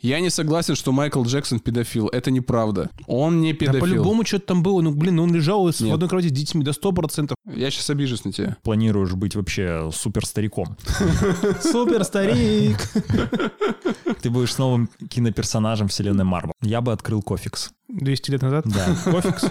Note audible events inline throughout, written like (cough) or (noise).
Я не согласен, что Майкл Джексон педофил. Это неправда. Он не Да педофил. по-любому что-то там было. Ну, блин, он лежал с- в одной кровати с детьми до 100%. Я сейчас обижусь на тебя. Планируешь быть вообще супер стариком. (laughs) Супер старик. Ты будешь новым киноперсонажем вселенной Марвел. Я бы открыл Cofix. 200 лет назад. Да. (laughs) Cofix.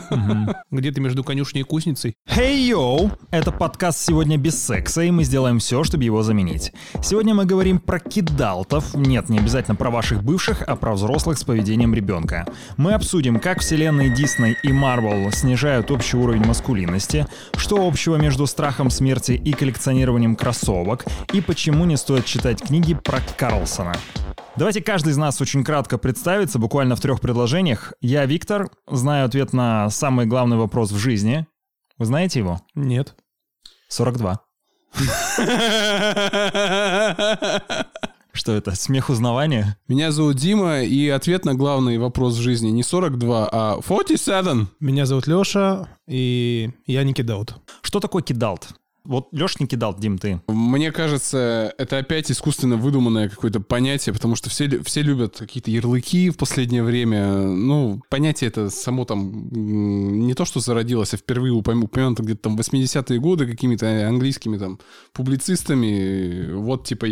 Где-то между конюшней и кузницей. Hey yo! Это подкаст «Сегодня без секса», и мы сделаем все, чтобы его заменить. Сегодня мы говорим про кидалтов. Нет, не обязательно про ваших бывших, а про взрослых с поведением ребенка. Мы обсудим, как вселенные Дисней и Марвел снижают общий уровень маскулинности, что общего между страхом смерти и коллекционированием кроссовок, и почему не стоит читать книги про Карлсона. Давайте каждый из нас очень кратко представится, буквально в трех предложениях. Я Виктор, знаю ответ на самый главный вопрос в жизни. Вы знаете его? Нет. 42. Что это? Смех узнавания? Меня зовут Дима, и ответ на главный вопрос в жизни не 42, а 47. Меня зовут Леша, и я не кидаут. Что такое кидалт? Вот Леш не кидалт, Дим, ты. Мне кажется, это опять искусственно выдуманное какое-то понятие, потому что все, все любят какие-то ярлыки в последнее время. Ну, понятие это само там не то, что зародилось, а впервые упом- упомянуто где-то там в 80-е годы какими-то английскими там публицистами. Вот, типа,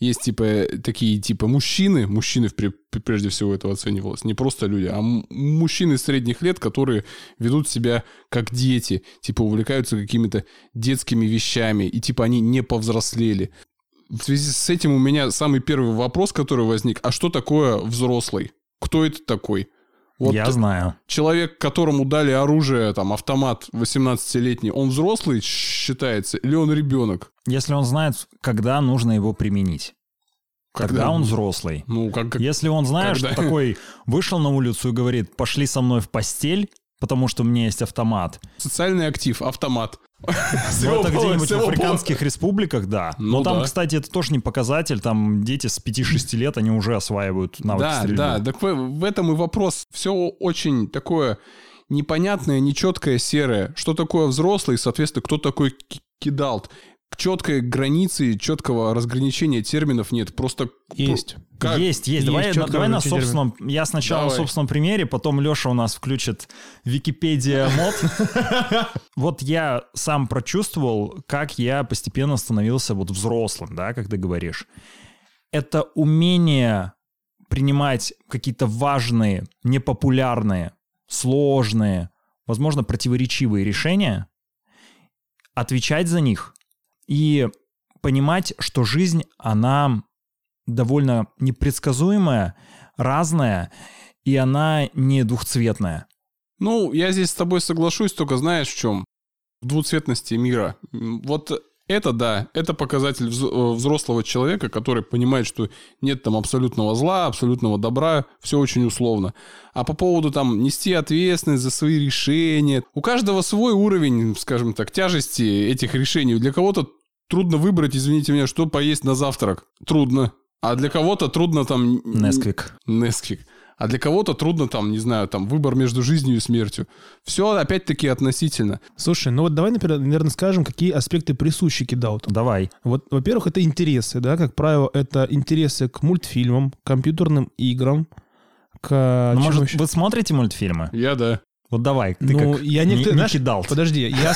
есть, типа, такие, типа, мужчины, мужчины впре- прежде всего этого оценивалось, не просто люди, а мужчины средних лет, которые ведут себя как дети, типа, увлекаются какими-то детскими вещами, и, типа, они не повзрослели. В связи с этим у меня самый первый вопрос, который возник, а что такое взрослый? Кто это такой? Вот Я знаю. человек, которому дали оружие, там, автомат 18-летний, он взрослый считается или он ребенок? Если он знает, когда нужно его применить. Когда, он взрослый. Ну, как... как- Если он, знаешь, Когда? что такой вышел на улицу и говорит, пошли со мной в постель, потому что у меня есть автомат. Социальный актив, автомат. (laughs) Ну, это где-нибудь в африканских республиках, да. Ну Но там, кстати, это тоже не показатель. Там дети с 5-6 лет, они уже осваивают навыки Да, стрельбы. да, так в, этом и вопрос. Все очень такое непонятное, нечеткое, серое. Что такое взрослый, соответственно, кто такой ки- кидалт? Четкой границы, четкого разграничения терминов нет. Просто Есть. как- Есть, есть. Есть Давай, чётко давай на собственном... Я сначала Давай. на собственном примере, потом Леша у нас включит Википедия мод. (laughs) Вот я сам прочувствовал, как я постепенно становился вот взрослым, да, как ты говоришь. Это умение принимать какие-то важные, непопулярные, сложные, возможно, противоречивые решения, отвечать за них и понимать, что жизнь, она довольно непредсказуемая, разная, и она не двухцветная. Ну, я здесь с тобой соглашусь, только знаешь в чем? В двуцветности мира. Вот это да, это показатель э, взрослого человека, который понимает, что нет там абсолютного зла, абсолютного добра, все очень условно. А по поводу там нести ответственность за свои решения, у каждого свой уровень, скажем так, тяжести этих решений. Для кого-то трудно выбрать, извините меня, что поесть на завтрак. Трудно. А для кого-то трудно там... Несквик. Несквик. А для кого-то трудно там, не знаю, там выбор между жизнью и смертью. Все опять-таки относительно. Слушай, ну вот давай, например, наверное, скажем, какие аспекты присущи кидауту. Давай. Вот, во-первых, это интересы, да, как правило, это интересы к мультфильмам, компьютерным играм, к... Ну, чему может, еще? вы смотрите мультфильмы? Я да. Вот давай, ты Ну, как я не, не знаешь, кидал. Подожди, я,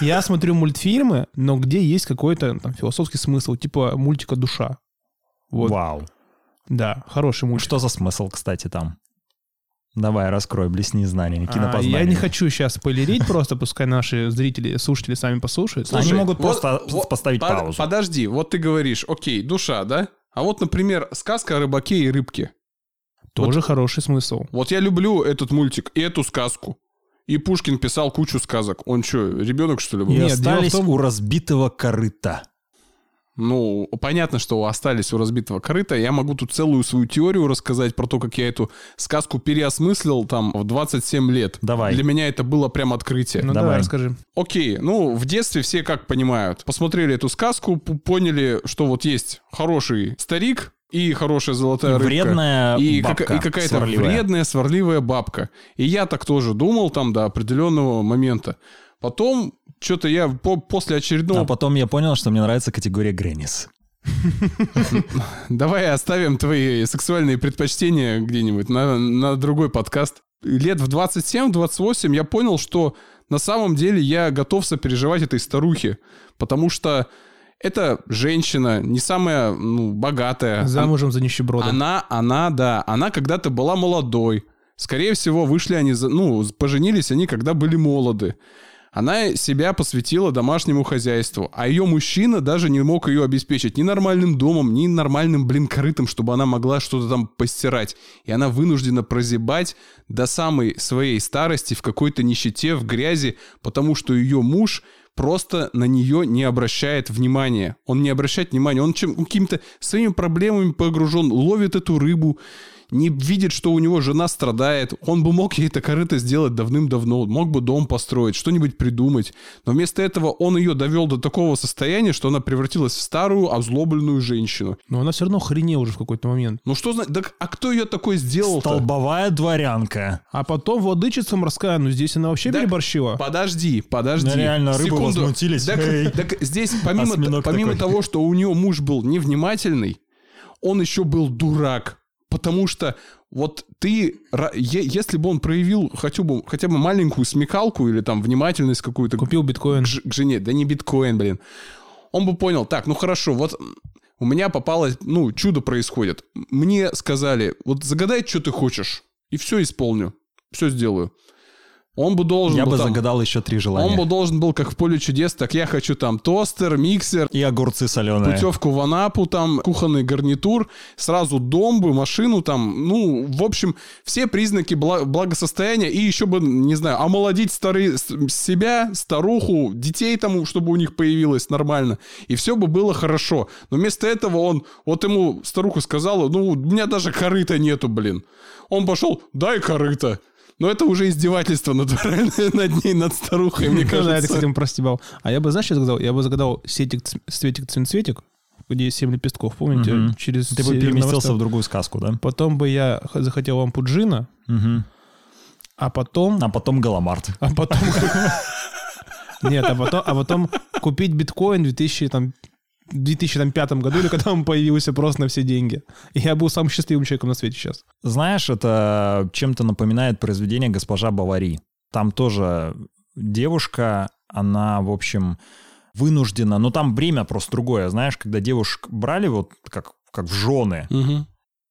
я смотрю мультфильмы, но где есть какой-то там философский смысл, типа мультика «Душа». Вот, Вау. Да, хороший мультик. Что за смысл, кстати, там? Давай, раскрой, блесни знания, А, кинопознание. я не хочу сейчас спойлерить, просто пускай наши зрители, слушатели сами послушают. Они Слушай, могут вот- просто вот поставить под- паузу. Подожди, вот ты говоришь, окей, душа, да? А вот, например, сказка о рыбаке и рыбке. Тоже хороший смысл. Вот я люблю этот мультик и эту сказку. И Пушкин писал кучу сказок. Он что, ребенок, что ли, был? И Нет, дело в остались том- у разбитого корыта. Ну, понятно, что остались у разбитого корыта. Я могу тут целую свою теорию рассказать про то, как я эту сказку переосмыслил там в 27 лет. Давай. Для меня это было прям открытие. Ну Давай. давай, расскажи. Окей, ну, в детстве все как понимают. Посмотрели эту сказку, поняли, что вот есть хороший старик и хорошая золотая И рыбка. вредная и, бабка кака- и какая-то сварливая. вредная, сварливая бабка. И я так тоже думал там до определенного момента. Потом что-то я по- после очередного... А потом я понял, что мне нравится категория Греннис. Давай оставим твои сексуальные предпочтения где-нибудь на, на другой подкаст. Лет в 27-28 я понял, что на самом деле я готов сопереживать этой старухе, потому что это женщина, не самая ну, богатая. Замужем за нищебродом. Она, она, да, она когда-то была молодой. Скорее всего, вышли они, за, ну, поженились они, когда были молоды. Она себя посвятила домашнему хозяйству, а ее мужчина даже не мог ее обеспечить ни нормальным домом, ни нормальным, блин, корытом, чтобы она могла что-то там постирать. И она вынуждена прозябать до самой своей старости в какой-то нищете, в грязи, потому что ее муж просто на нее не обращает внимания. Он не обращает внимания, он чем, какими-то своими проблемами погружен, ловит эту рыбу, не видит, что у него жена страдает. Он бы мог ей это корыто сделать давным-давно, мог бы дом построить, что-нибудь придумать. Но вместо этого он ее довел до такого состояния, что она превратилась в старую, озлобленную женщину. Но она все равно охренела уже в какой-то момент. Ну что значит? Так, а кто ее такой сделал -то? Столбовая дворянка. А потом владычица морская, ну здесь она вообще Так, переборщила. Подожди, подожди. Да реально, рыбы Секунду. возмутились. Так, Эй. так здесь помимо, помимо такой. того, что у нее муж был невнимательный, он еще был дурак. Потому что вот ты, если бы он проявил хотя бы, хотя бы маленькую смекалку или там внимательность какую-то Купил биткоин. к, к жене, да не биткоин, блин, он бы понял, так, ну хорошо, вот у меня попалось, ну, чудо происходит. Мне сказали, вот загадай, что ты хочешь, и все исполню, все сделаю. Он бы должен Я был бы там- загадал еще три он желания. бы должен был, как в поле чудес, так я хочу там тостер, миксер, И огурцы соленые. путевку в Анапу, там кухонный гарнитур, сразу дом бы, машину там, ну, в общем, все признаки бла- благосостояния и еще бы, не знаю, омолодить старые, с- себя, старуху, детей там, чтобы у них появилось нормально, и все бы было хорошо. Но вместо этого он, вот ему старуха сказала, ну, у меня даже корыта нету, блин. Он пошел, дай корыто. Но это уже издевательство натуральное над ней, над старухой, мне (laughs) Да, это, кажется. кстати, простебал. А я бы, знаешь, что загадал? Я бы загадал сетик, ц- светик, цветик, где есть 7 лепестков, помните? Мгм. Через Ты бы переместился в другую сказку, да? Потом бы я захотел лампу джина, Мгм. а потом... А потом Галамарт. А потом... (laughs) Нет, а потом, а потом купить биткоин в 2000, там, 2005 году, или когда он появился просто на все деньги. Я был самым счастливым человеком на свете сейчас. Знаешь, это чем-то напоминает произведение «Госпожа Бавари». Там тоже девушка, она, в общем, вынуждена... Но там время просто другое, знаешь, когда девушек брали вот как, как в жены, Мгм.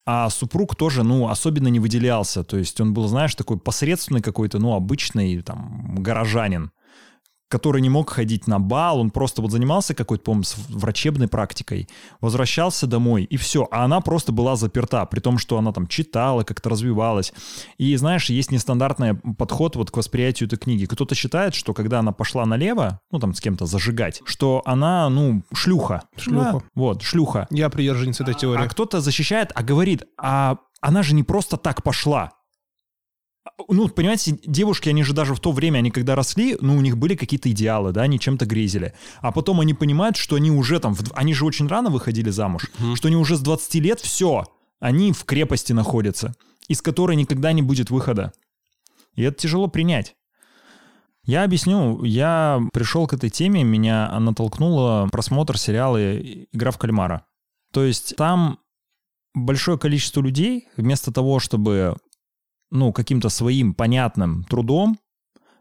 а супруг тоже, ну, особенно не выделялся. То есть он был, знаешь, такой посредственный какой-то, ну, обычный там горожанин, который не мог ходить на бал, он просто вот занимался какой-то, по-моему, врачебной практикой, возвращался домой, и все. А она просто была заперта, при том, что она там читала, как-то развивалась. И, знаешь, есть нестандартный подход вот к восприятию этой книги. Кто-то считает, что когда она пошла налево, ну, там, с кем-то зажигать, что она, ну, шлюха. Шлюха. Да, вот, шлюха. Я приверженец этой теории. А кто-то защищает, а говорит, а она же не просто так пошла. Ну, понимаете, девушки, они же даже в то время, они когда росли, ну, у них были какие-то идеалы, да, они чем-то грезили. А потом они понимают, что они уже там, в- они же очень рано выходили замуж, что они уже с 20 лет, все, они в крепости находятся, из которой никогда не будет выхода. И это тяжело принять. Я объясню. Я пришел к этой теме, меня натолкнуло просмотр сериала «Игра в кальмара». То есть там большое количество людей, вместо того, чтобы ну, каким-то своим понятным трудом,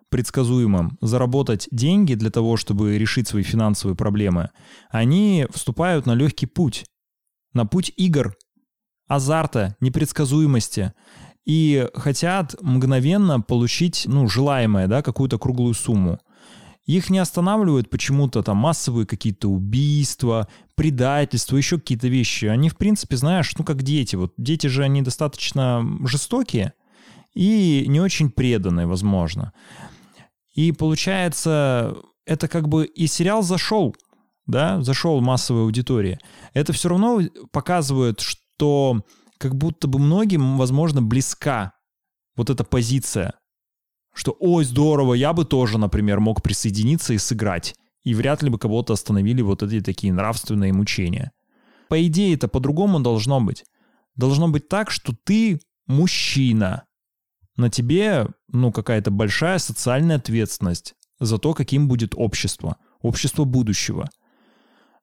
предсказуемым, заработать деньги для того, чтобы решить свои финансовые проблемы, они вступают на легкий путь. На путь игр, азарта, непредсказуемости. И хотят мгновенно получить, ну, желаемое, да, какую-то круглую сумму. Их не останавливают почему-то там массовые какие-то убийства, предательства, еще какие-то вещи. Они, в принципе, знаешь, ну, как дети. Вот дети же, они достаточно жестокие и не очень преданные, возможно. И получается, это как бы и сериал зашел, да, зашел массовой аудитории. Это все равно показывает, что как будто бы многим, возможно, близка вот эта позиция, что «Ой, здорово, я бы тоже, например, мог присоединиться и сыграть». И вряд ли бы кого-то остановили вот эти такие нравственные мучения. По идее, это по-другому должно быть. Должно быть так, что ты мужчина. На тебе, ну, какая-то большая социальная ответственность за то, каким будет общество. Общество будущего.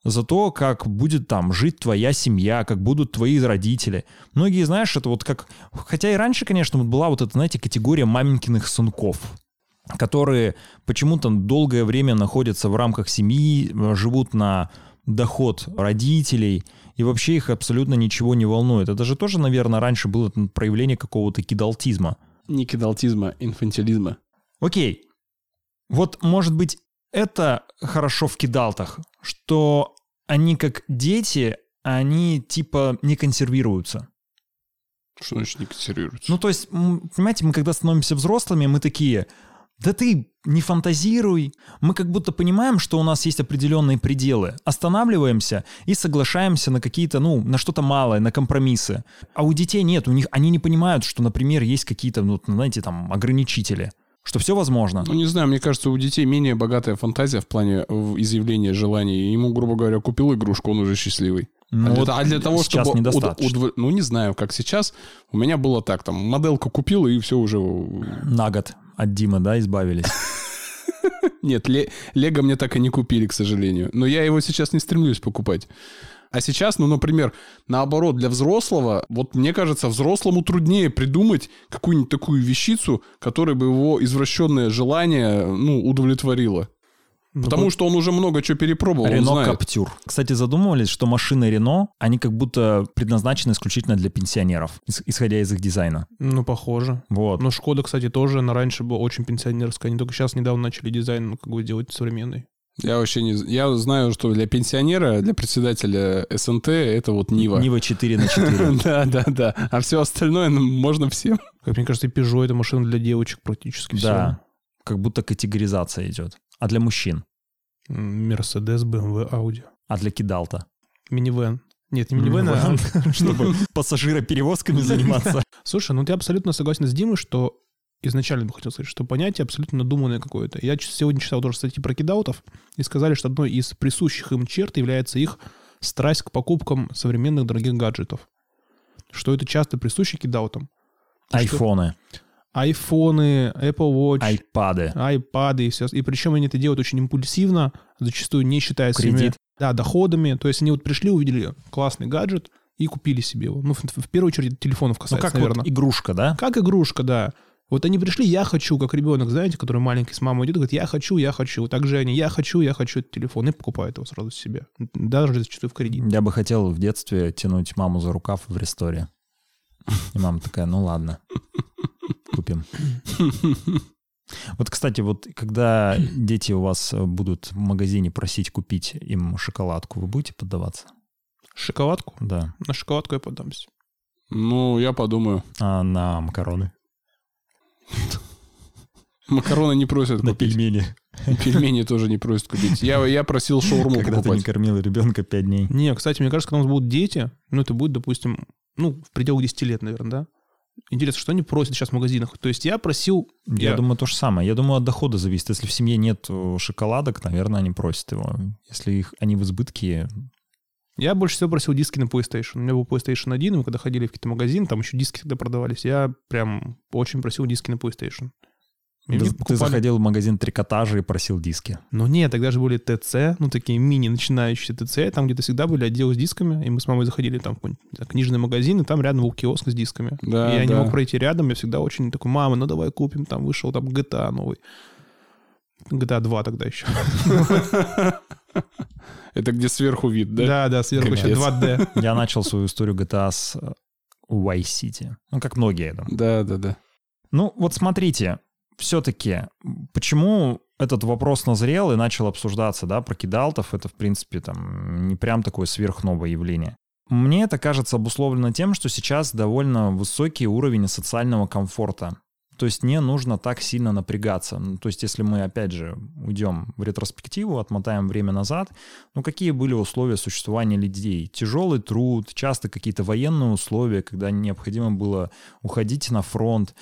за то, как будет там жить твоя семья, как будут твои родители. Многие, знаешь, это вот как... Хотя и раньше, конечно, вот была вот эта, знаете, категория маменькиных сынков которые почему-то долгое время находятся в рамках семьи, живут на доход родителей, и вообще их абсолютно ничего не волнует. Это же тоже, наверное, раньше было проявление какого-то кидалтизма. Не кидалтизма, инфантилизма. Окей. Вот, может быть, это хорошо в кидалтах, что они как дети, они типа не консервируются. Что значит не консервируются? Ну, то есть, понимаете, мы когда становимся взрослыми, мы такие, да ты не фантазируй. Мы как будто понимаем, что у нас есть определенные пределы. Останавливаемся и соглашаемся на какие-то, ну, на что-то малое, на компромиссы. А у детей нет, у них, они не понимают, что, например, есть какие-то, ну, знаете, там, ограничители что все возможно. Ну, не знаю, мне кажется, у детей менее богатая фантазия в плане изъявления желаний. Ему, грубо говоря, купил игрушку, он уже счастливый. Ну, а, вот для, а для того, сейчас чтобы... Недостаточно. Уд, уд, ну, не знаю, как сейчас. У меня было так, там, модельку купил, и все уже... На год от Димы, да, избавились? (laughs) Нет, Лего мне так и не купили, к сожалению. Но я его сейчас не стремлюсь покупать. А сейчас, ну, например, наоборот, для взрослого, вот мне кажется, взрослому труднее придумать какую-нибудь такую вещицу, которая бы его извращенное желание, ну, удовлетворила. Ну, Потому вот... что он уже много чего перепробовал. Рено Каптюр. Кстати, задумывались, что машины Рено, они как будто предназначены исключительно для пенсионеров, исходя из их дизайна. Ну, похоже. Вот. Но Шкода, кстати, тоже она раньше была очень пенсионерская. Они только сейчас недавно начали дизайн ну, как бы делать современный. Я вообще не... Я знаю, что для пенсионера, для председателя СНТ это вот Нива. Нива 4 на 4. (laughs) Да, да, да. А все остальное ну, можно всем. Как мне кажется, Peugeot это машина для девочек практически все. Да. Как будто категоризация идет. А для мужчин? Мерседес, BMW, Audi. А для кидалта? Минивэн. Нет, не минивэн, а... (laughs) Чтобы (laughs) пассажироперевозками заниматься. (laughs) Слушай, ну ты абсолютно согласен с Димой, что изначально бы хотел сказать, что понятие абсолютно надуманное какое-то. Я сегодня читал тоже статьи про кидаутов, и сказали, что одной из присущих им черт является их страсть к покупкам современных дорогих гаджетов. Что это часто присуще кидаутам. Айфоны. Что айфоны, Apple Watch, айпады, айпады и все. И причем они это делают очень импульсивно, зачастую не считая Кредит. своими да, доходами. То есть они вот пришли, увидели классный гаджет и купили себе его. Ну, в, в первую очередь телефонов касается, ну, как наверное. Вот игрушка, да? Как игрушка, да. Вот они пришли, я хочу, как ребенок, знаете, который маленький с мамой идет, говорит, я хочу, я хочу. Также они, я хочу, я хочу этот телефон, и покупают его сразу себе. Даже зачастую в кредит. Я бы хотел в детстве тянуть маму за рукав в ресторе. И мама такая, ну ладно купим. Вот, кстати, вот когда дети у вас будут в магазине просить купить им шоколадку, вы будете поддаваться? Шоколадку? Да. На шоколадку я поддамся. Ну, я подумаю. А на макароны? Макароны не просят купить. На пельмени. Пельмени тоже не просят купить. Я, я просил шаурму Когда покупать. ты не кормил ребенка 5 дней. Не, кстати, мне кажется, когда у нас будут дети, ну, это будет, допустим, ну, в пределах 10 лет, наверное, да? Интересно, что они просят сейчас в магазинах? То есть я просил... Я, я думаю, то же самое. Я думаю, от дохода зависит. Если в семье нет э, шоколадок, наверное, они просят его. Если их, они в избытке... Я больше всего просил диски на PlayStation. У меня был PlayStation 1, и мы когда ходили в какие-то магазины, там еще диски тогда продавались. Я прям очень просил диски на PlayStation. Ты, ты заходил в магазин трикотажа и просил диски. Ну нет, тогда же были ТЦ, ну такие мини начинающие ТЦ, там где-то всегда были отделы с дисками, и мы с мамой заходили там в книжный магазин, и там рядом был киоск с дисками. Да, и я да. не мог пройти рядом, я всегда очень такой, мама, ну давай купим, там вышел там GTA новый. GTA 2 тогда еще. (laughs) Это где сверху вид, да? Да, да, сверху еще 2D. (laughs) Я начал свою историю GTA с э, Vice City. Ну, как многие. Да, да, да. Ну, вот смотрите, все-таки, почему этот вопрос назрел и начал обсуждаться, да, про кидалтов, это, в принципе, там, не прям такое сверхновое явление. Мне это кажется обусловлено тем, что сейчас довольно высокий уровень социального комфорта. То есть не нужно так сильно напрягаться. Ну, то есть если мы, опять же, уйдем в ретроспективу, отмотаем время назад, ну какие были условия существования людей? Тяжелый труд, часто какие-то военные условия, когда необходимо было уходить на фронт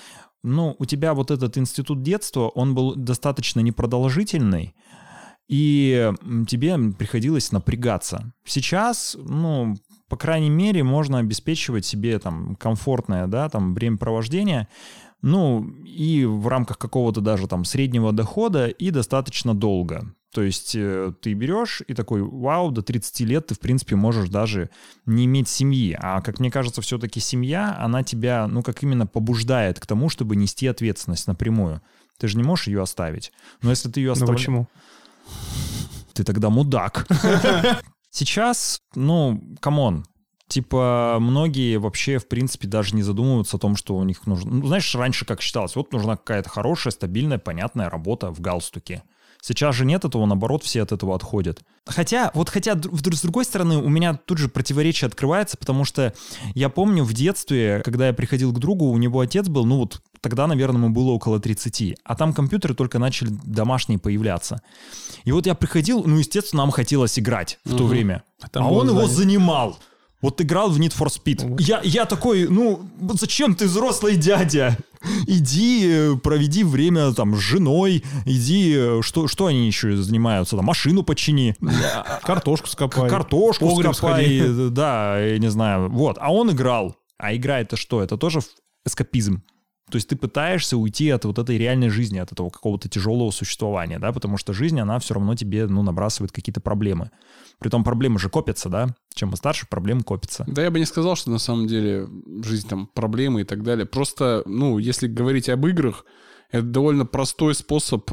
ну, у тебя вот этот институт детства, он был достаточно непродолжительный, и тебе приходилось напрягаться. Сейчас, ну, по крайней мере, можно обеспечивать себе там комфортное, да, там времяпровождение, ну, и в рамках какого-то даже там среднего дохода и достаточно долго. То есть э, ты берешь и такой, вау, до 30 лет ты, в принципе, можешь даже не иметь семьи. А, как мне кажется, все-таки семья, она тебя, ну, как именно побуждает к тому, чтобы нести ответственность напрямую. Ты же не можешь ее оставить. Но если ты ее Ну оставляешь... почему? Ты тогда мудак. (laughs) Сейчас, ну, come on, Типа, многие вообще, в принципе, даже не задумываются о том, что у них нужно... Ну, знаешь, раньше как считалось, вот нужна какая-то хорошая, стабильная, понятная работа в галстуке. Сейчас же нет этого, наоборот, все от этого отходят. Хотя, вот хотя, с другой стороны, у меня тут же противоречие открывается, потому что я помню в детстве, когда я приходил к другу, у него отец был, ну вот тогда, наверное, ему было около 30, а там компьютеры только начали домашние появляться. И вот я приходил, ну, естественно, нам хотелось играть в то Мгм. время, А а, он его занимал. Вот играл в Need for Speed. Вот. Я, я такой, ну, зачем ты взрослый дядя? Иди, э, проведи время там с женой, иди, э, что, что они еще занимаются, там, машину почини, Картошку скопай. картошку погреб скопай, сходи. да, я не знаю, вот. А он играл. А игра это что? Это тоже эскапизм. То есть ты пытаешься уйти от вот этой реальной жизни, от этого какого-то тяжелого существования, да, потому что жизнь, она все равно тебе, ну, набрасывает какие-то проблемы. Притом проблемы же копятся, да? Чем мы старше, проблемы копятся. Да я бы не сказал, что на самом деле жизнь там проблемы и так далее. Просто, ну, если говорить об играх, это довольно простой способ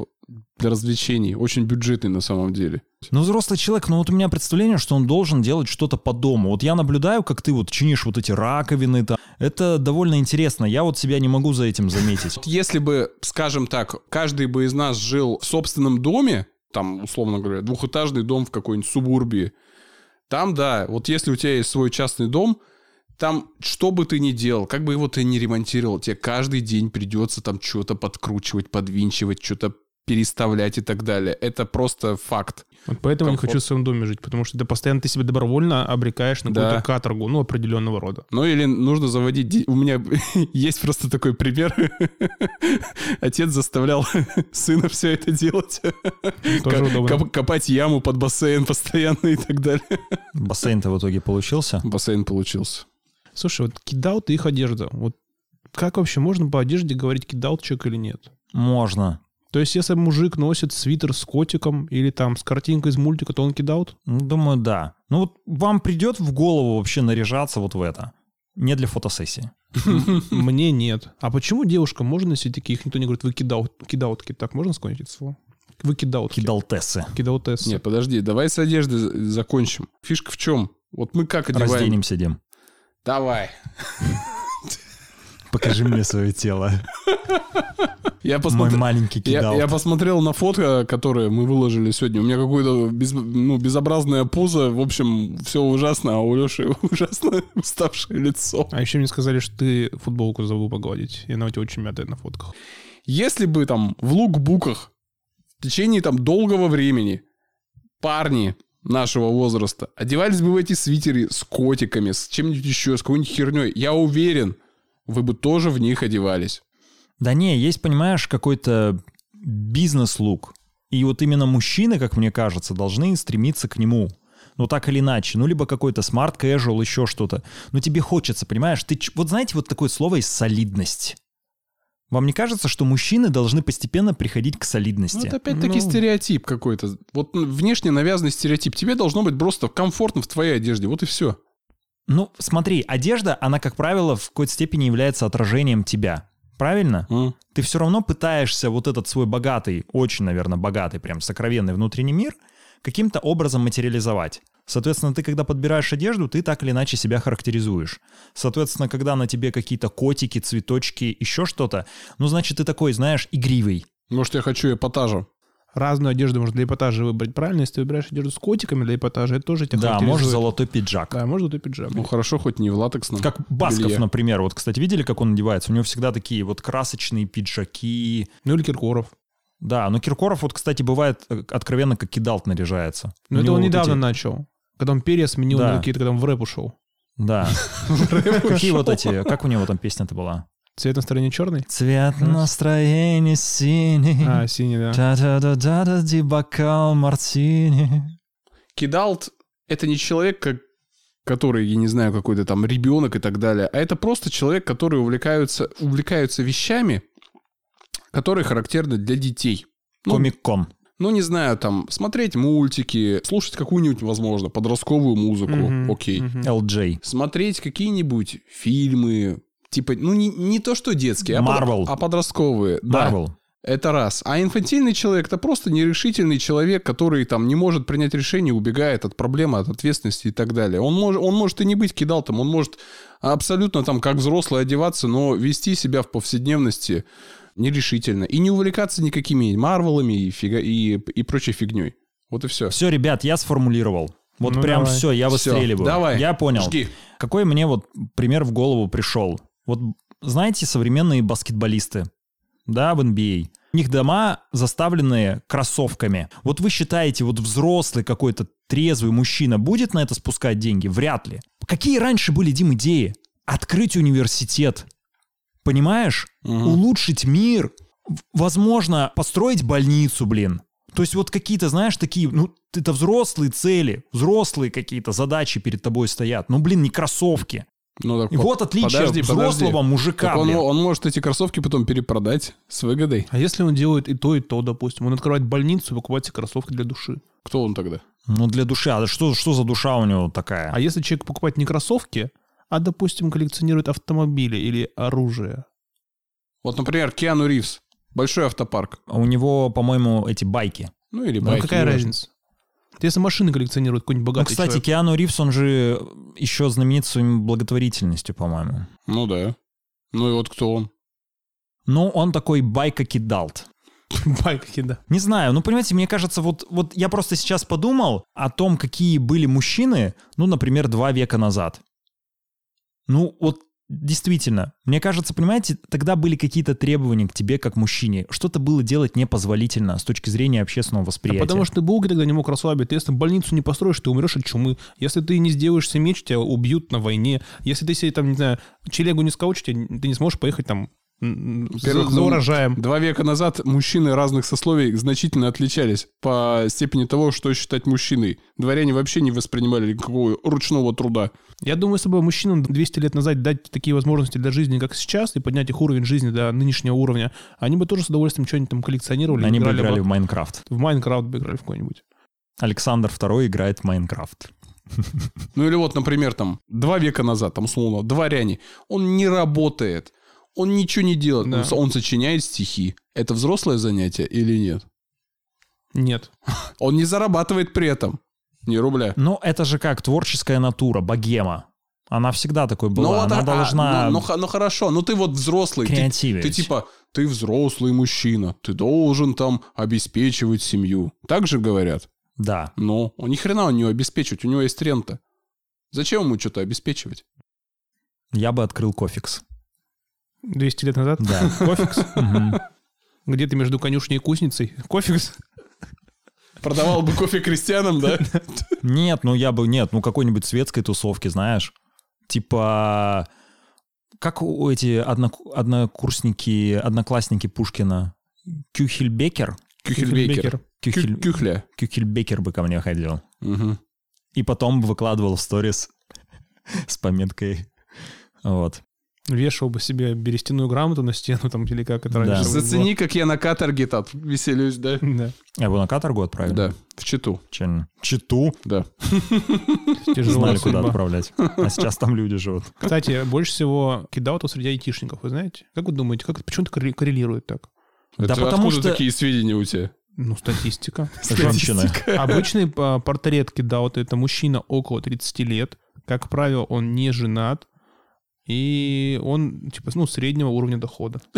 для развлечений, очень бюджетный на самом деле. Ну, взрослый человек, ну вот у меня представление, что он должен делать что-то по дому. Вот я наблюдаю, как ты вот чинишь вот эти раковины, там. это довольно интересно. Я вот себя не могу за этим заметить. Если бы, скажем так, каждый бы из нас жил в собственном доме, там, условно говоря, двухэтажный дом в какой-нибудь субурбии, там, да, вот если у тебя есть свой частный дом, там, что бы ты ни делал, как бы его ты ни ремонтировал, тебе каждый день придется там что-то подкручивать, подвинчивать, что-то переставлять и так далее. Это просто факт. Вот поэтому я не хочу в своем доме жить, потому что ты постоянно ты себя добровольно обрекаешь на Да. какую-то каторгу, ну, определенного рода. Ну или нужно заводить... ди- У меня (laughs) есть просто такой пример. (laughs) Отец заставлял (laughs) сына все это делать. Тоже удобно. коп- Копать яму под бассейн постоянно и так далее. Бассейн-то в итоге получился. Бассейн получился. Слушай, вот кидаут и их одежда. Вот как вообще можно по одежде говорить кидаут человек или нет? Можно. То есть, если мужик носит свитер с котиком или там с картинкой из мультика, то он кидаут? Ну, Думаю, да. Ну вот вам придет в голову вообще наряжаться вот в это? Не для фотосессии. Мне нет. А почему девушкам можно носить такие? Их никто не говорит, вы кидаут, кидаутки. Так, можно склонить это слово? Вы кидаутки. Кидалтессы. Кидаутессы. Не, подожди, давай с одежды за- закончим. Фишка в чем? Вот мы как одеваем? Разденемся, Дим. Давай. Покажи мне свое тело. Я Мой посмотрел... маленький Я, кидал. я посмотрел на фото, которые мы выложили сегодня. У меня какое-то без, ну, безобразная поза. В общем, все ужасно, а у Леши (laughs) ужасно уставшее лицо. А еще мне сказали, что ты футболку забыл погладить. И она у тебя очень мятая на фотках. Если бы там в лукбуках в течение там долгого времени парни нашего возраста одевались бы в эти свитеры с котиками, с чем-нибудь еще, с какой-нибудь херней, я уверен, вы бы тоже в них одевались. Да не, есть, понимаешь, какой-то бизнес-лук. И вот именно мужчины, как мне кажется, должны стремиться к нему. Ну, так или иначе. Ну, либо какой-то smart casual, еще что-то. Но тебе хочется, понимаешь? Ты, вот знаете, вот такое слово есть солидность. Вам не кажется, что мужчины должны постепенно приходить к солидности? Ну, это опять-таки Ну. стереотип какой-то. Вот ну, внешне навязанный стереотип. Тебе должно быть просто комфортно в твоей одежде. Вот и все. Ну, смотри, одежда, она, как правило, в какой-то степени является отражением тебя. Правильно? ты все равно пытаешься вот этот свой богатый, очень, наверное, богатый, прям сокровенный внутренний мир каким-то образом материализовать. Соответственно, ты когда подбираешь одежду, ты так или иначе себя характеризуешь. Соответственно, когда на тебе какие-то котики, цветочки, еще что-то, ну, значит, ты такой, знаешь, игривый. Может, я хочу эпатажа. Разную одежду можно для эпатажа выбрать. Правильно, если ты выбираешь одежду с котиками для эпатажа, это тоже тебя Да, может, золотой пиджак. Да, может, золотой пиджак. Ну, хорошо, хоть не в латексном. Как Басков, белье. например. Вот, кстати, видели, как он одевается? У него всегда такие вот красочные пиджаки. Ну, или Киркоров. Да, но Киркоров вот, кстати, бывает э, откровенно как кидалт наряжается. Но У это он вот недавно эти- начал. Когда он перья сменил Да. на какие-то, когда он в рэп ушел. Да. (laughs) (laughs) Какие вот эти, как у него там песня-то была? Цвет настроения черный? Цвет настроения синий. А, синий, да. Да-да-да-да, ди бокал мартини. Кидалт — это не человек, как который, я не знаю, какой-то там ребенок и так далее, а это просто человек, который увлекаются, увлекаются вещами, которые характерны для детей. Ну, Комик-кон. Ну, не знаю, там, смотреть мультики, слушать какую-нибудь, возможно, подростковую музыку, Мгм, окей. мгм. LJ. Смотреть какие-нибудь фильмы, типа, ну, не, не то, что детские, а, под- Marvel. а подростковые. Да, Marvel. это раз. А инфантильный человек — это просто нерешительный человек, который там не может принять решение, убегает от проблемы, от ответственности и так далее. Он, мож, он может и не быть кидалтом, он может абсолютно там как взрослый одеваться, но вести себя в повседневности нерешительно. И не увлекаться никакими марвелами и, фига, и, и прочей фигней. Вот и все. Все, ребят, я сформулировал. Вот Ну, прям давай. все, я выстреливаю. давай, Я понял. Жги. Какой мне вот пример в голову пришел? Вот знаете, современные баскетболисты, да, в NBA, у них дома заставлены кроссовками. Вот вы считаете, вот взрослый какой-то трезвый мужчина будет на это спускать деньги? Вряд ли. Какие раньше были, Дим, идеи? Открыть университет. Понимаешь? Мгм. Улучшить мир. Возможно, построить больницу, блин. То есть вот какие-то, знаешь, такие, ну, это взрослые цели, взрослые какие-то задачи перед тобой стоят. Ну, блин, не кроссовки. Ну, так И вот отличие подожди, взрослого подожди. мужика, Так он, блин. он может эти кроссовки потом перепродать с выгодой. А если он делает и то, и то, допустим, он открывает больницу и покупает себе кроссовки для души. Кто он тогда? Ну, для души. А что, что за душа у него такая? А если человек покупает не кроссовки, а, допустим, коллекционирует автомобили или оружие, Вот, например, Киану Ривз. Большой автопарк. А у него, по-моему, эти байки. Ну, или ну байки. какая неважно. разница? Это Если машины коллекционирует какой-нибудь Ну, богатый кстати, человек. Киану Ривз, он же еще знаменит своей благотворительностью, по-моему. Ну да. Ну и вот кто он? Ну, он такой байка-кидалт. (laughs) Байки, да. Не знаю, ну, понимаете, мне кажется, вот, вот я просто сейчас подумал о том, какие были мужчины, ну, например, два века назад. Ну, вот действительно, мне кажется, понимаете, тогда были какие-то требования к тебе как мужчине. Что-то было делать непозволительно с точки зрения общественного восприятия. потому что Бог тогда не мог расслабить. Ты если больницу не построишь, ты умрешь от чумы. Если ты не сделаешь себе меч, тебя убьют на войне. Если ты себе там, не знаю, челегу не скаучишь, ты не сможешь поехать там м, за, Во-первых, за ну, урожаем. Два века назад мужчины разных сословий значительно отличались по степени того, что считать мужчиной. Дворяне вообще не воспринимали никакого ручного труда. Я думаю, если бы мужчинам 200 лет назад дать такие возможности для жизни, как сейчас, и поднять их уровень жизни до нынешнего уровня, они бы тоже с удовольствием что-нибудь там коллекционировали. Они бы играли в Майнкрафт. в Майнкрафт бы играли в какой-нибудь. Александр II играет в Майнкрафт. Ну или вот, например, там, два века назад, там, условно, дворяне. Он не работает, он ничего не делает, Да. он, сочиняет стихи. Это взрослое занятие или нет? Нет. (laughs) Он не зарабатывает при этом ни рубля. Ну, это же как творческая натура, богема. Она всегда такой была. Ну, вот, Она а- должна ну, ну, ну, хорошо, ну ты вот взрослый. Ты, креативить. ты типа, ты взрослый мужчина, ты должен там обеспечивать семью. Так же говорят? Да. Но ни хрена он не обеспечивать, у него есть рента. Зачем ему что-то обеспечивать? Я бы открыл Cofix. 200 лет назад. Да. (laughs) Cofix. Где-то между конюшней и кузницей. Cofix. Продавал бы кофе крестьянам, да? Нет, ну я бы... Нет, ну какой-нибудь светской тусовки, знаешь. Типа... Как у эти однок- однокурсники, одноклассники Пушкина? Кюхельбекер? Кюхельбекер. Кюхель... Кю- Кюхля. Кюхельбекер бы ко мне ходил. Мгм. И потом выкладывал в сторис (laughs) с пометкой. Вот. Вешал бы себе берестяную грамоту на стену там или как это Да. раньше было. Зацени, как я на каторге там веселюсь, да? Да. Я бы на каторгу отправил? Да, в Читу, Че, Читу? да. (laughs) Тяжелая Знали, куда отправлять. А сейчас там люди живут. Кстати, больше всего кидаутов среди айтишников, вы знаете? Как вы думаете, как это почему это корре- коррелирует так? Да Это потому откуда что- такие сведения у тебя? Ну, статистика. (laughs) Женщины. Обычный а, портрет кидаута — это мужчина около 30 лет. Как правило, он не женат. И он, типа, ну, среднего уровня дохода. (laughs)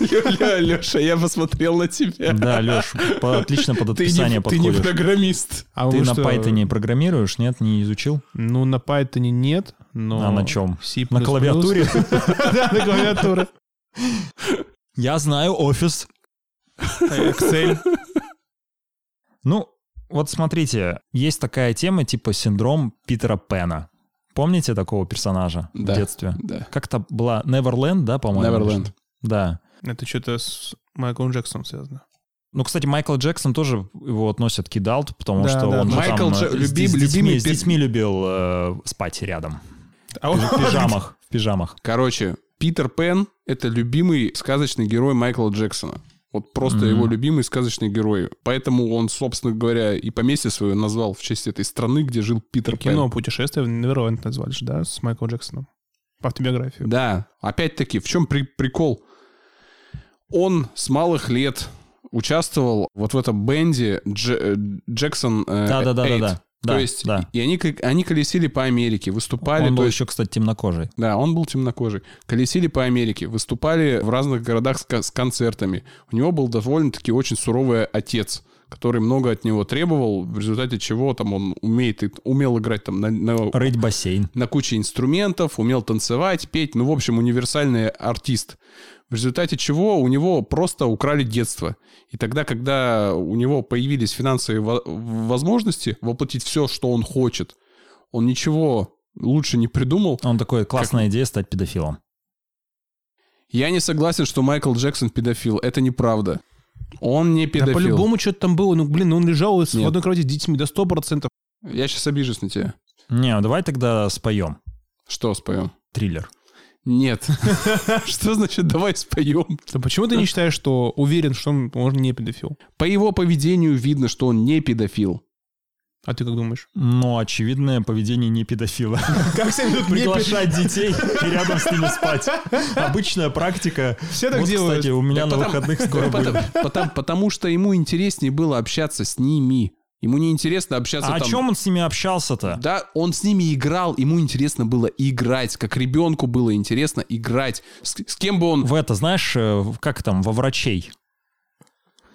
Леша, я посмотрел на тебя. Да, Леш, отлично под описание не, ты не подходишь. программист. А Ты на что, Python программируешь? Нет, не изучил? Ну, на Python нет, но... А на чем? C++. На клавиатуре? (laughs) Да, на клавиатуре. Я знаю офис. Excel. Ну, вот смотрите, есть такая тема типа синдром Питера Пэна. Помните такого персонажа Да. в детстве? Да. Как-то была Neverland, да, по-моему? Neverland. Да. Это что-то с Майклом Джексоном связано. Ну, кстати, Майкл Джексон тоже его относят к кидалту, потому Да, что да. он же Майкл там, Дже- э, с, любим- с детьми, любимый с пер- детьми любил э, спать рядом. А В (laughs) пижамах. В пижамах. Короче, Питер Пен — это любимый сказочный герой Майкла Джексона. Вот просто Мгм. его любимый сказочный герой. Поэтому он, собственно говоря, и поместье свое назвал в честь этой страны, где жил Питер И Пен. кино «Путешествие в Неверленд» назвали же, да, с Майклом Джексоном. По автобиографии. Да, опять-таки, в чем при- прикол? Он с малых лет участвовал вот в этом бенде Дж- э, Джексон э, Да-да-да-да-да. Эйт. Да, То есть, да. и они, они колесили по Америке, выступали. Он был есть- еще, кстати, темнокожий. Да, он был темнокожий. Колесили по Америке, выступали в разных городах с, с концертами. У него был довольно-таки очень суровый отец, который много от него требовал, в результате чего там он умеет, умел играть там на, на- Рыть бассейн. на куче инструментов, умел танцевать, петь, ну, в общем, универсальный артист. В результате чего у него просто украли детство. И тогда, когда у него появились финансовые во- возможности воплотить все, что он хочет, он ничего лучше не придумал. Он такой, классная идея стать педофилом. Я не согласен, что Майкл Джексон педофил. Это неправда. Он не Да педофил. по-любому что-то там было. Ну, блин, он лежал с- в Нет. одной кровати с детьми до 100%. Я сейчас обижусь на тебя. Не, давай тогда споем. Что споем? Триллер. Нет. (laughs) Что значит давай споем? Да почему ты не считаешь, что уверен, что он, он не педофил? По его поведению видно, что он не педофил. А ты как думаешь? Но очевидное поведение не педофила. (laughs) Как себя ведут (laughs) Приглашать детей и рядом с ними спать. Обычная практика. Все так Вот, делают. кстати, у меня на выходных скоро будет. потому- потому что ему интереснее было общаться с ними. Ему не интересно общаться А о там... чем он с ними общался-то? Да, он с ними играл, ему интересно было играть, как ребенку было интересно играть. С, с кем бы он... В это, знаешь, э, как там, во врачей.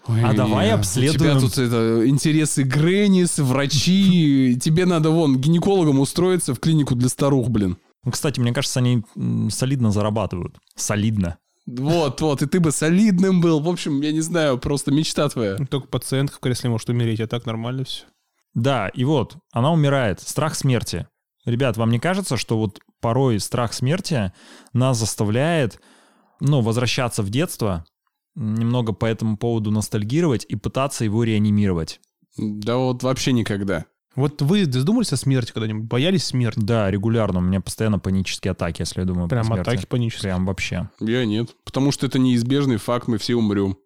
Ой, А давай У обследуем. тебя тут это, интересы Греннис, врачи. (laughs) Тебе надо вон гинекологом устроиться в клинику для старух, блин. Ну, кстати, мне кажется, они солидно зарабатывают. Солидно. Вот, вот, и ты бы солидным был. В общем, я не знаю, просто мечта твоя. Только пациент в кресле может умереть, а так нормально все. Да, и вот, она умирает. Страх смерти. Ребят, вам не кажется, что вот порой страх смерти нас заставляет, ну, возвращаться в детство, немного по этому поводу ностальгировать и пытаться его реанимировать? Да вот вообще никогда. Вот вы задумались о смерти когда-нибудь? Боялись смерти? Да, регулярно. У меня постоянно панические атаки, если я думаю Прям смерть. атаки панические. Прям вообще. Я нет. Потому что это неизбежный факт, мы все умрем.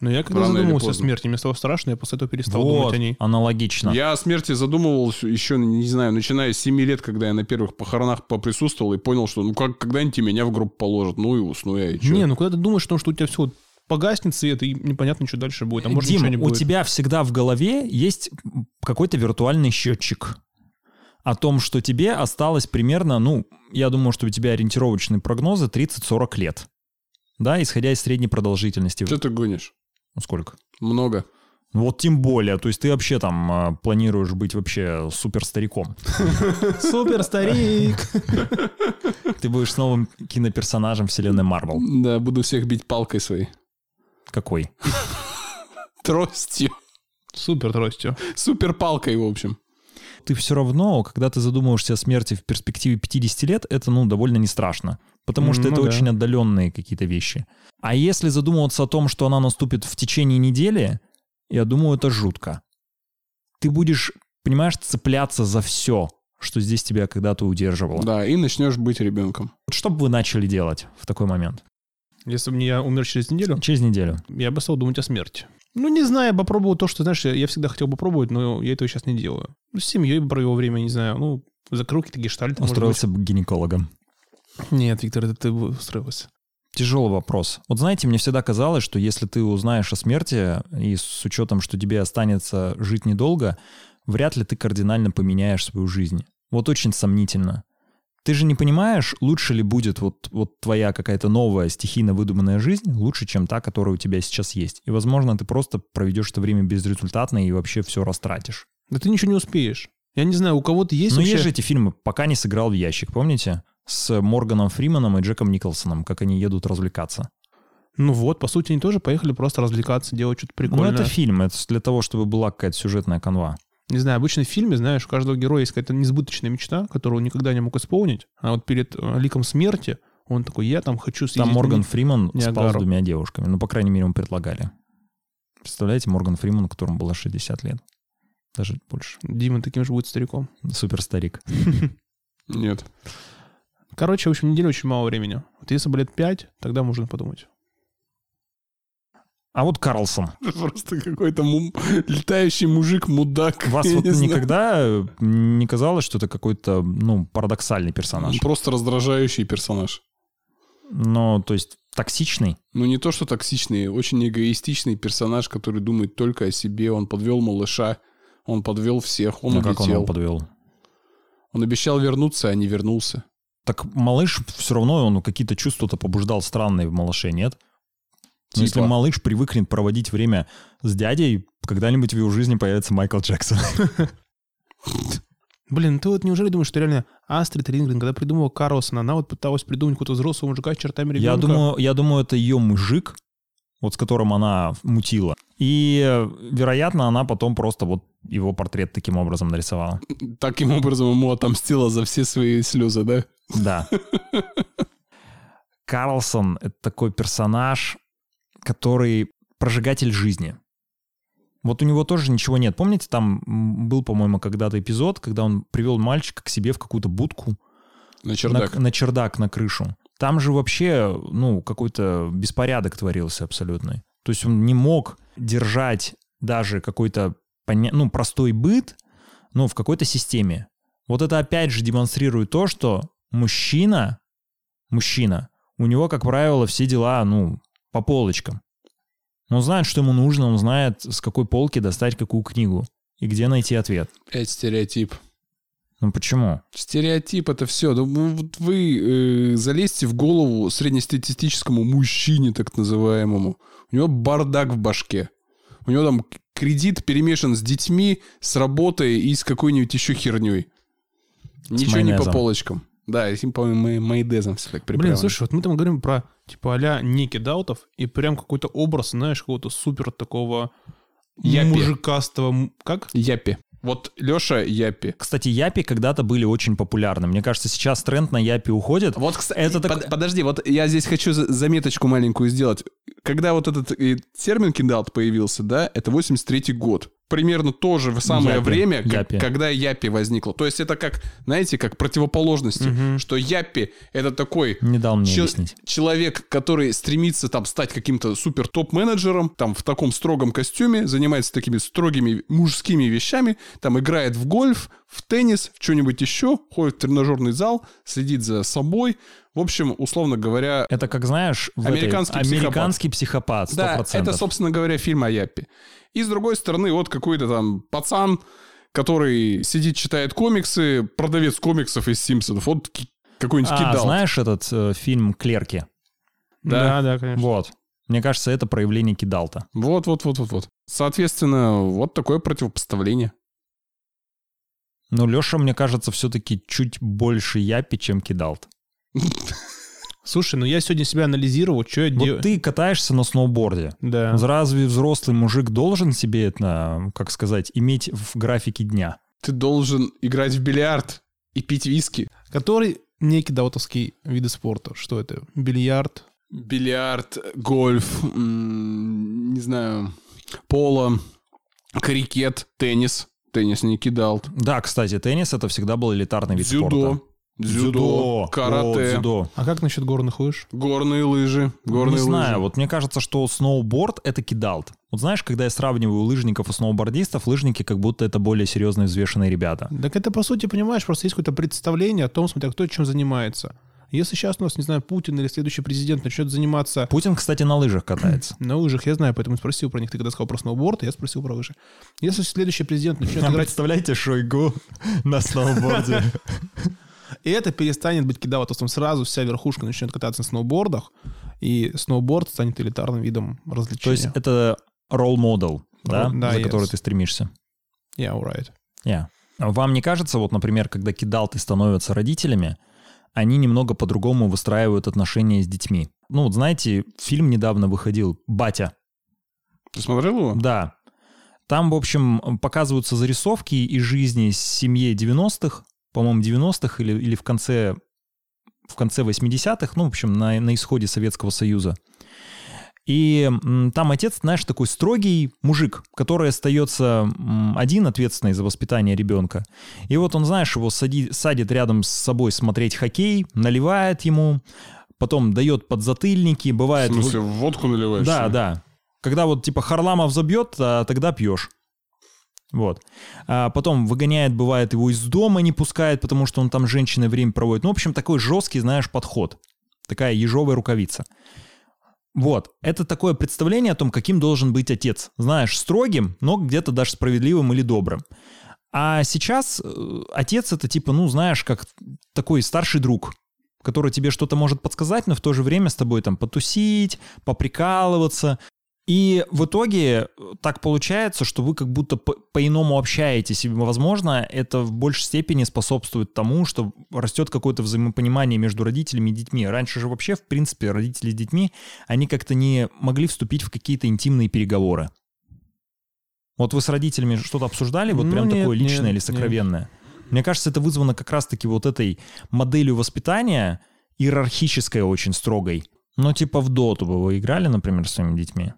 Но я когда Рано или задумался о смерти, мне стало страшно, я после этого перестал Вот, думать о ней. аналогично. Я о смерти задумывался еще, не знаю, начиная с 7 лет, когда я на первых похоронах поприсутствовал и понял, что ну как когда-нибудь и меня в гроб положат. Ну и усну я, и чё? Не, ну когда ты думаешь, о том, что у тебя все погаснет свет, и непонятно, что дальше будет. А может, Дим, ничего не у будет. тебя всегда в голове есть какой-то виртуальный счетчик о том, что тебе осталось примерно, ну, я думаю, что у тебя ориентировочные прогнозы 30-40 лет. Да, исходя из средней продолжительности. Что ты гонишь? Ну, сколько? Много. Вот тем более. То есть ты вообще там а, планируешь быть вообще супер стариком. (laughs) Супер старик. Ты будешь новым киноперсонажем вселенной Марвел. Да, буду всех бить палкой своей. Какой? (laughs) Тростью. Супер тростью. Супер палкой, в общем. Ты все равно, когда ты задумываешься о смерти в перспективе 50 лет, это, ну, довольно не страшно. Потому что Ну это да. очень отдаленные какие-то вещи. А если задумываться о том, что она наступит в течение недели, я думаю, это жутко. Ты будешь, понимаешь, цепляться за все, что здесь тебя когда-то удерживало. Да, и начнешь быть ребенком. Вот что бы вы начали делать в такой момент? Если бы не я умер через неделю, Через неделю. я бы стал думать о смерти. Ну, не знаю, я попробовал то, что, знаешь, я- я всегда хотел попробовать, но я этого сейчас не делаю. Ну, с семьей бы провел время, не знаю, ну, закрыл какие-то гештальты, может Устроился бы гинекологом. Нет, Виктор, это ты бы устроился. Тяжелый вопрос. Вот знаете, мне всегда казалось, что если ты узнаешь о смерти, и с учетом, что тебе останется жить недолго, вряд ли ты кардинально поменяешь свою жизнь. Вот очень сомнительно. Ты же не понимаешь, лучше ли будет вот, вот твоя какая-то новая стихийно выдуманная жизнь лучше, чем та, которая у тебя сейчас есть. И, возможно, ты просто проведешь это время безрезультатно и вообще все растратишь. Да ты ничего не успеешь. Я не знаю, у кого-то есть Но вообще... есть же эти фильмы «Пока не сыграл в ящик», помните? С Морганом Фриманом и Джеком Николсоном, как они едут развлекаться. Ну вот, по сути, они тоже поехали просто развлекаться, делать что-то Ну, прикольное. это фильм, это для того, чтобы была какая-то сюжетная канва. Не знаю, обычно в фильме, знаешь, у каждого героя есть какая-то несбыточная мечта, которую он никогда не мог исполнить. А вот перед э, ликом смерти он такой, я там хочу съездить... Там Морган Фриман спал с Ниагару. двумя девушками. Ну, по крайней мере, ему предлагали. Представляете, Морган Фриман, которому было 60 лет. Даже больше. Дима таким же будет стариком. Супер старик. Нет. Короче, в общем, неделя очень мало времени. Вот если бы лет пять, тогда можно подумать. А вот Карлсон. (laughs) Просто какой-то мум- летающий мужик-мудак. (laughs) Вас вот не знаю. никогда э, не казалось, что это какой-то, ну, парадоксальный персонаж? Он просто раздражающий персонаж. Ну, то есть токсичный? Ну, не то, что токсичный, очень эгоистичный персонаж, который думает только о себе. Он подвел малыша, он подвел всех, он ну, как он улетел. его подвел? Он обещал вернуться, а не вернулся. Так малыш все равно, он какие-то чувства-то побуждал странные в малыше, нет? Но если Типа? малыш привыкнет проводить время с дядей, когда-нибудь в его жизни появится Майкл Джексон. (laughs) Блин, ты вот неужели думаешь, что реально Астрид Лингрен, когда придумала Карлсона, она вот пыталась придумать какого-то взрослого мужика с чертами ребенка? Я думаю, я думаю, это ее мужик, вот с которым она мутила. И, вероятно, она потом просто вот его портрет таким образом нарисовала. Таким образом ему отомстила за все свои слезы, да? Да. (laughs) Карлсон — это такой персонаж, который прожигатель жизни. Вот у него тоже ничего нет. Помните, там был, по-моему, когда-то эпизод, когда он привел мальчика к себе в какую-то будку, На чердак. На, на чердак, на крышу. Там же вообще, ну, какой-то беспорядок творился абсолютный. То есть он не мог держать даже какой-то, ну, простой быт, ну, в какой-то системе. Вот это опять же демонстрирует то, что мужчина, мужчина, у него, как правило, все дела, ну, по полочкам. Он знает, что ему нужно, он знает, с какой полки достать какую книгу и где найти ответ. Опять стереотип. Ну почему? Стереотип это все. Ну, вот вы э, залезьте в голову среднестатистическому мужчине, так называемому. У него бардак в башке. У него там кредит перемешан с детьми, с работой и с какой-нибудь еще херней. Ничего не по майонезом. полочкам. Да, и им, по-моему, май- майдезом все так Блин, приправлено. слушай, вот мы там говорим про, типа, а-ля Ники Даутов, и прям какой-то образ, знаешь, какого-то супер такого Япи. мужикастого... Как? Япи. Вот Леша Япи. Кстати, Япи когда-то были очень популярны. Мне кажется, сейчас тренд на Япи уходит. Вот, кстати, Это так- под- подожди, вот я здесь хочу за- заметочку маленькую сделать. Когда вот этот э, термин киндаут появился, да, это 83-й год. Примерно то же самое Япи, время, как- япи. когда япи возникло. То есть это как, знаете, как противоположности. Что япи — это такой Не дал мне объяснить. человек, который стремится там стать каким-то супер топ-менеджером, там в таком строгом костюме, занимается такими строгими мужскими вещами, там играет в гольф, в теннис, в что-нибудь еще, ходит в тренажерный зал, следит за собой. В общем, условно говоря, Это как, знаешь, в Американский этой- психопат. американский психопат, 100%. да, это, собственно говоря, фильм о Яппе. И с другой стороны, вот какой-то там пацан, который сидит, читает комиксы, продавец комиксов из Симпсонов. Вот какой-нибудь А, кидал. знаешь этот э, фильм «Клерки»? Да. да, да, конечно. Вот. Мне кажется, это проявление кидалта. Вот, вот, вот, вот, вот. Соответственно, вот такое противопоставление. Но Леша, мне кажется, все-таки чуть больше яппи, чем кидалт. Слушай, ну я сегодня себя анализировал, что я делаю. Вот ты катаешься на сноуборде. Да. Разве взрослый мужик должен себе это, как сказать, иметь в графике дня? Ты должен играть в бильярд и пить виски. Который некий даутовский виды спорта. Что это? Бильярд. Бильярд, гольф, м, не знаю, поло, крикет, теннис. Теннис не кидал. Да, кстати, теннис это всегда был элитарный вид Дзюдо, спорта. дзюдо, карате, О, дзюдо. А как насчет горных лыж? горные лыжи, горные не знаю, лыжи. вот мне кажется, что сноуборд — это кидалт. Вот знаешь, когда я сравниваю лыжников и сноубордистов, лыжники как будто это более серьезные взвешенные ребята. Так это, по сути, понимаешь, просто есть какое-то представление о том, смотря кто чем занимается. Если сейчас у нас, не знаю, Путин или следующий президент начнет заниматься Путин, кстати, на лыжах катается. (clears throat) на лыжах, я знаю, поэтому спросил про них. Ты когда сказал про сноуборд, я спросил про лыжи. Если следующий президент начнет А играть... представляете Шойгу (laughs) на сноуборде? (laughs) И это перестанет быть кидаутовством. Сразу вся верхушка начнет кататься на сноубордах, и сноуборд станет элитарным видом развлечения. То есть это ролл-модел, да, да, за yes. который ты стремишься? Yeah, alright. Yeah. Вам не кажется, вот, например, когда кидалты становятся родителями, они немного по-другому выстраивают отношения с детьми? Ну, вот знаете, фильм недавно выходил «Батя». Ты смотрел его? Да. Там, в общем, показываются зарисовки из жизни семьи 90-х, по-моему, 90-х или, или в конце, в конце 80-х, ну, в общем, на, на исходе Советского Союза. И там отец, знаешь, такой строгий мужик, который остается один ответственный за воспитание ребенка. И вот он, знаешь, его сади- садит рядом с собой смотреть хоккей, наливает ему, потом дает подзатыльники, В бывает... смысле, водку наливаешь? Да, да. Когда вот типа Харламов забьет, а тогда пьешь. Вот. А потом выгоняет, бывает, его из дома не пускает, потому что он там с женщиной время проводит. Ну, в общем, такой жесткий, знаешь, подход. Такая ежовая рукавица. Вот. Это такое представление о том, каким должен быть отец. Знаешь, строгим, но где-то даже справедливым или добрым. А сейчас э, отец это типа, ну, знаешь, как такой старший друг, который тебе что-то может подсказать, но в то же время с тобой там потусить, поприкалываться. И в итоге э, так получается, что вы как будто по- по-иному общаетесь. И, возможно, это в большей степени способствует тому, что растет какое-то взаимопонимание между родителями и детьми. Раньше же вообще, в принципе, родители с детьми, они как-то не могли вступить в какие-то интимные переговоры. Вот вы с родителями что-то обсуждали, вот Ну, прям нет, такое личное нет, или нет. сокровенное? Мне кажется, это вызвано как раз-таки вот этой моделью воспитания, иерархической очень строгой. Но типа в доту бы вы играли, например, с своими детьми?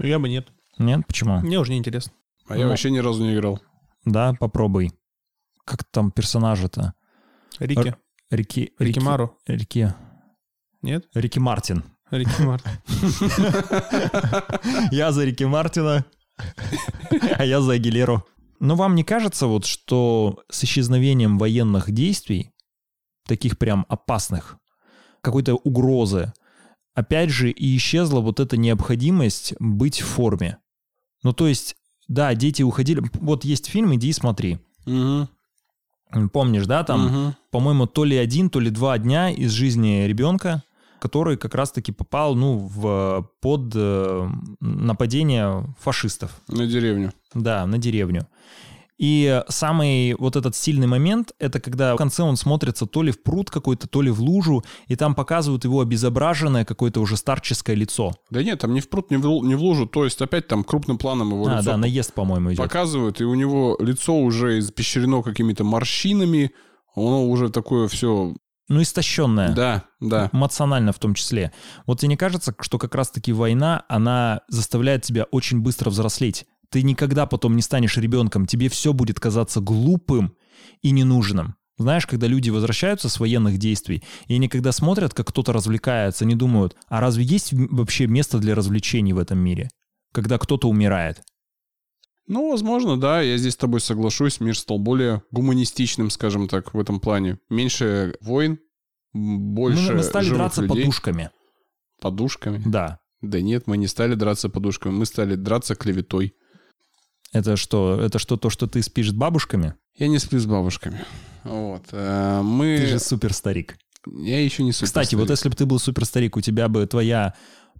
Я бы нет. Нет? Почему? Мне уже не интересно. А я Ну. вообще ни разу не играл. Да, попробуй. Как там персонажи-то? Рики. Рики... Рики Мару. Рики... Нет? Рики Мартин. Рики Мартин. (laughs) Я за Рики Мартина, а я за Агилеру. Но вам не кажется вот, что с исчезновением военных действий, таких прям опасных, какой-то угрозы, опять же и исчезла вот эта необходимость быть в форме? Ну то есть, да, дети уходили... Вот есть фильм «Иди и смотри». Мгм. Помнишь, да, там, Мгм. по-моему, то ли один, то ли два дня из жизни ребенка, который как раз-таки попал, ну, в, под э, нападение фашистов. На деревню. Да, на деревню. И самый вот этот сильный момент, это когда в конце он смотрится то ли в пруд какой-то, то ли в лужу, и там показывают его обезображенное какое-то уже старческое лицо. Да нет, там не в пруд, не в, не в лужу, то есть опять там крупным планом его а, лицо да, наезд, по-моему, идет. показывают, и у него лицо уже испещрено какими-то морщинами, оно уже такое все... Ну, истощенное. Да, да. эмоционально в том числе. Вот тебе не кажется, что как раз-таки война, она заставляет тебя очень быстро взрослеть? Ты никогда потом не станешь ребенком, тебе все будет казаться глупым и ненужным. Знаешь, когда люди возвращаются с военных действий, и они когда смотрят, как кто-то развлекается, они думают, а разве есть вообще место для развлечений в этом мире? Когда кто-то умирает. Ну, возможно, да, я здесь с тобой соглашусь. Мир стал более гуманистичным, скажем так, в этом плане. Меньше войн, м, Мы, больше мы стали живых драться людей. подушками. Подушками? Да. Да нет, мы не стали драться подушками, мы стали драться клеветой. Это что? Это что, то, что ты спишь с бабушками? Я не сплю с бабушками. Вот. э, Мы... Ты же супер старик. Я еще не супер Кстати, вот если бы ты был суперстарик, у тебя бы твоя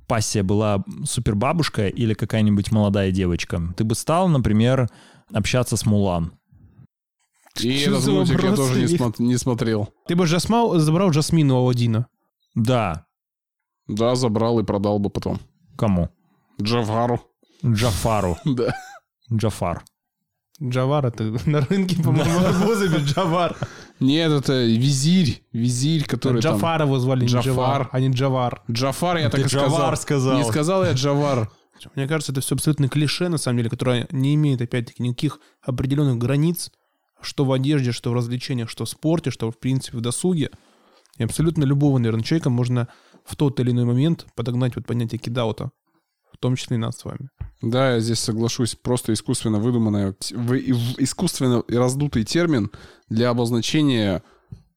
пассия была супербабушка или какая-нибудь молодая девочка, ты бы стал, например, общаться с Мулан. И этот мультик я тоже не, смо- не смотрел. Ты бы Жасмал забрал Жасмину Аладдина. Да. Да, забрал и продал бы потом. Кому? Джавару. Джафару. (laughs) Да. Джафар. Джавар, это (laughs) на рынке, по-моему, арбузами Джавар. Нет, это визирь. Визирь, который там... Джафара его звали, Джафар. А не Джавар. Джафар, я так и сказал. Джавар сказал. Не сказал я Джавар. Мне кажется, это все абсолютно клише, на самом деле, которое не имеет, опять-таки, никаких определенных границ, что в одежде, что в развлечениях, что в спорте, что, в принципе, в досуге. И абсолютно любого, наверное, человека можно в тот или иной момент подогнать вот понятие кидаута, том числе и нас с вами. Да, я здесь соглашусь. Просто искусственно выдуманный, искусственно раздутый термин для обозначения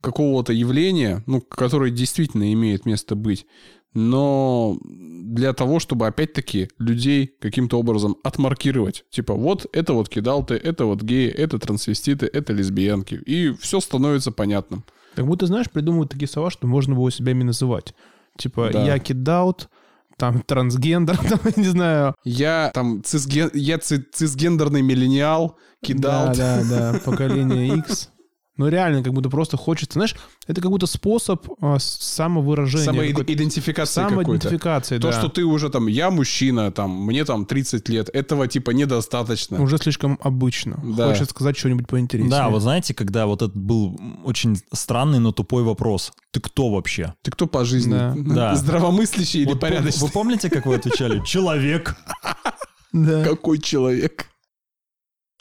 какого-то явления, ну, которое действительно имеет место быть, но для того, чтобы опять-таки людей каким-то образом отмаркировать. Типа, вот это вот кидалты, это вот геи, это трансвеститы, это лесбиянки. И все становится понятным. Как будто, знаешь, придумывают такие слова, что можно было себя ими называть. Типа, Да. я кидаут, там, трансгендер, (laughs) там, я не знаю. Я там цисген... я ци- цисгендерный миллениал, кидал. Да, да, да, (laughs) поколение X. Ну, реально, как будто просто хочется, знаешь, это как будто способ а, самовыражения. Самоидентификация какой-то. Самоидентификация, То, да. что ты уже там, я мужчина, там, мне там 30 лет, этого типа недостаточно. Уже слишком обычно. Да. Хочется сказать что-нибудь поинтереснее. Да, вот знаете, когда вот этот был очень странный, но тупой вопрос. Ты кто вообще? Ты кто по жизни? Да. (laughs) Да. Здравомыслящий или Вот пом- порядочный? Вы помните, как вы отвечали? (laughs) Человек. Да. Какой человек?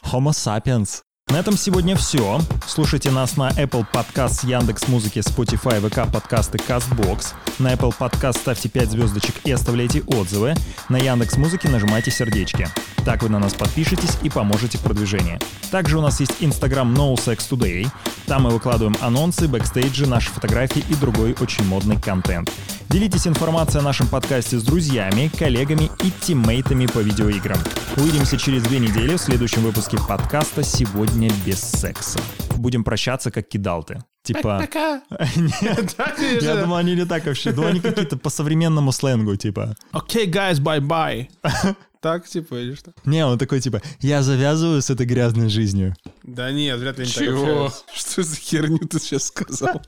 Homo sapiens. На этом сегодня все. Слушайте нас на Apple Podcast, Яндекс Музыки, Spotify, ВК подкасты, Castbox. На Apple Podcast ставьте 5 звездочек и оставляйте отзывы. На Яндекс Музыке нажимайте сердечки. Так вы на нас подпишетесь и поможете в продвижении. Также у нас есть Instagram NoSexToday. Там мы выкладываем анонсы, бэкстейджи, наши фотографии и другой очень модный контент. Делитесь информацией о нашем подкасте с друзьями, коллегами и тиммейтами по видеоиграм. Увидимся через две недели в следующем выпуске подкаста «Сегодня без секса». Будем прощаться, как кидалты. Типа... (laughs) Нет, (laughs) я думаю, они не так вообще. Думаю, они какие-то по современному сленгу, типа... Окей, guys, bye-bye. (laughs) Так, типа, или что? Не, он такой, типа, я завязываю с этой грязной жизнью. Да нет, вряд ли так Чего? Что за херню ты сейчас сказал?